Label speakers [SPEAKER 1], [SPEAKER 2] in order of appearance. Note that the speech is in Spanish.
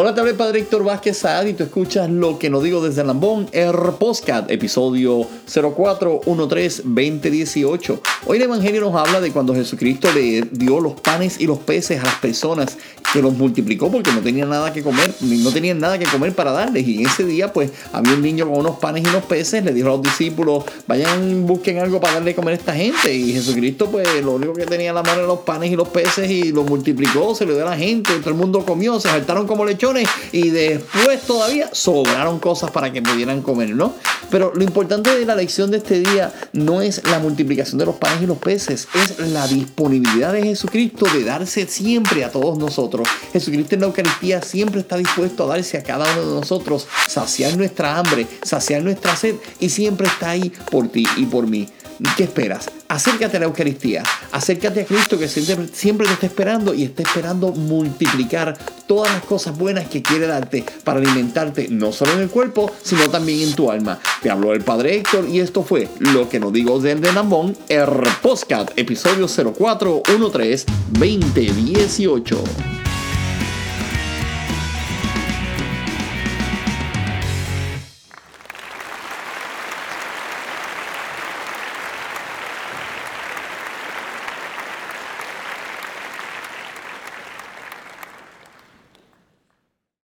[SPEAKER 1] Hola, te habla Padre Héctor Vázquez Saad y tú escuchas lo que no digo desde Lambón, el Postcat, episodio 0413-2018. Hoy el Evangelio nos habla de cuando Jesucristo le dio los panes y los peces a las personas que los multiplicó porque no tenían nada que comer, no tenían nada que comer para darles. Y ese día, pues, había un niño con unos panes y unos peces, le dijo a los discípulos, vayan, busquen algo para darle comer a esta gente. Y Jesucristo, pues, lo único que tenía en la mano eran los panes y los peces y los multiplicó, se lo dio a la gente, todo el mundo comió, se saltaron como y después todavía sobraron cosas para que pudieran comer, ¿no? Pero lo importante de la lección de este día no es la multiplicación de los panes y los peces, es la disponibilidad de Jesucristo de darse siempre a todos nosotros. Jesucristo en la Eucaristía siempre está dispuesto a darse a cada uno de nosotros, saciar nuestra hambre, saciar nuestra sed y siempre está ahí por ti y por mí. ¿Qué esperas? Acércate a la Eucaristía, acércate a Cristo que siempre, te está esperando y está esperando multiplicar todas las cosas buenas que quiere darte para alimentarte no solo en el cuerpo, sino también en tu alma. Te habló el Padre Héctor y esto fue Lo que no digo del de Nambón, el Postcat, episodio 0413 2018.